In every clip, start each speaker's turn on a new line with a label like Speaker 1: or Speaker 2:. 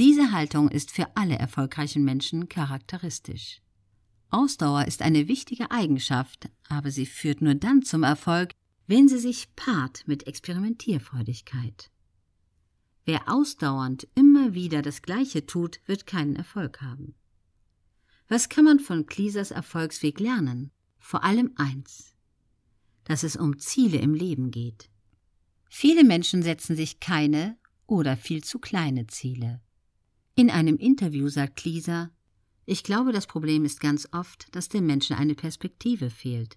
Speaker 1: Diese Haltung ist für alle erfolgreichen Menschen charakteristisch. Ausdauer ist eine wichtige Eigenschaft, aber sie führt nur dann zum Erfolg, wenn sie sich paart mit Experimentierfreudigkeit. Wer ausdauernd immer wieder das Gleiche tut, wird keinen Erfolg haben. Was kann man von Cleasers Erfolgsweg lernen? Vor allem eins, dass es um Ziele im Leben geht. Viele Menschen setzen sich keine oder viel zu kleine Ziele. In einem Interview sagt Cleaser, ich glaube, das Problem ist ganz oft, dass den Menschen eine Perspektive fehlt.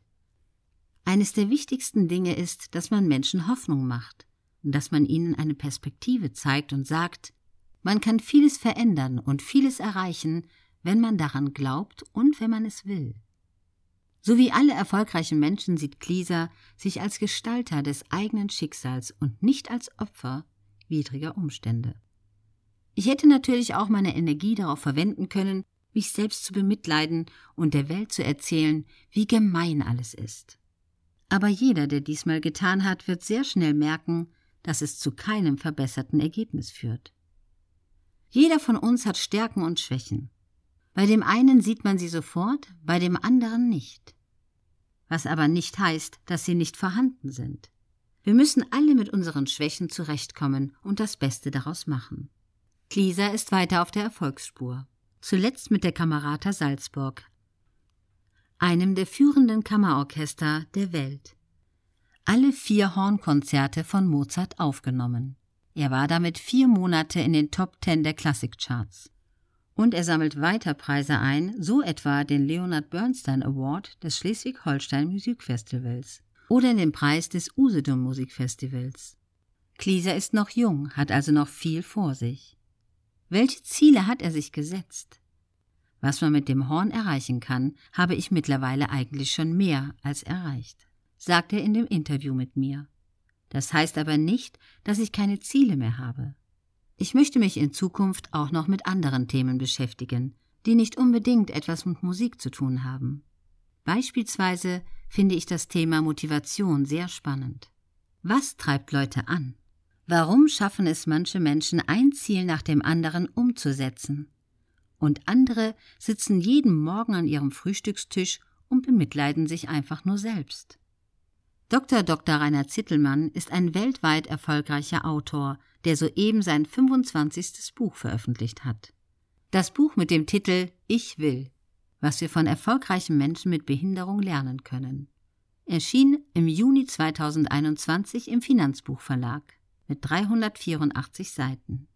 Speaker 1: Eines der wichtigsten Dinge ist, dass man Menschen Hoffnung macht dass man ihnen eine Perspektive zeigt und sagt, man kann vieles verändern und vieles erreichen, wenn man daran glaubt und wenn man es will. So wie alle erfolgreichen Menschen sieht Klieser sich als Gestalter des eigenen Schicksals und nicht als Opfer widriger Umstände. Ich hätte natürlich auch meine Energie darauf verwenden können, mich selbst zu bemitleiden und der Welt zu erzählen, wie gemein alles ist. Aber jeder, der diesmal getan hat, wird sehr schnell merken, dass es zu keinem verbesserten Ergebnis führt. Jeder von uns hat Stärken und Schwächen. Bei dem einen sieht man sie sofort, bei dem anderen nicht. Was aber nicht heißt, dass sie nicht vorhanden sind. Wir müssen alle mit unseren Schwächen zurechtkommen und das Beste daraus machen. Klieser ist weiter auf der Erfolgsspur. Zuletzt mit der Kamerata Salzburg, einem der führenden Kammerorchester der Welt. Alle vier Hornkonzerte von Mozart aufgenommen. Er war damit vier Monate in den Top Ten der Klassikcharts. Und er sammelt weiter Preise ein, so etwa den Leonard Bernstein Award des Schleswig-Holstein Musikfestivals oder den Preis des Usedom Musikfestivals. Klieser ist noch jung, hat also noch viel vor sich. Welche Ziele hat er sich gesetzt? Was man mit dem Horn erreichen kann, habe ich mittlerweile eigentlich schon mehr als erreicht, sagt er in dem Interview mit mir. Das heißt aber nicht, dass ich keine Ziele mehr habe. Ich möchte mich in Zukunft auch noch mit anderen Themen beschäftigen, die nicht unbedingt etwas mit Musik zu tun haben. Beispielsweise finde ich das Thema Motivation sehr spannend. Was treibt Leute an? Warum schaffen es manche Menschen, ein Ziel nach dem anderen umzusetzen? Und andere sitzen jeden Morgen an ihrem Frühstückstisch und bemitleiden sich einfach nur selbst. Dr. Dr. Rainer Zittelmann ist ein weltweit erfolgreicher Autor, der soeben sein 25. Buch veröffentlicht hat. Das Buch mit dem Titel Ich will, was wir von erfolgreichen Menschen mit Behinderung lernen können. Erschien im Juni 2021 im Finanzbuchverlag mit 384 Seiten.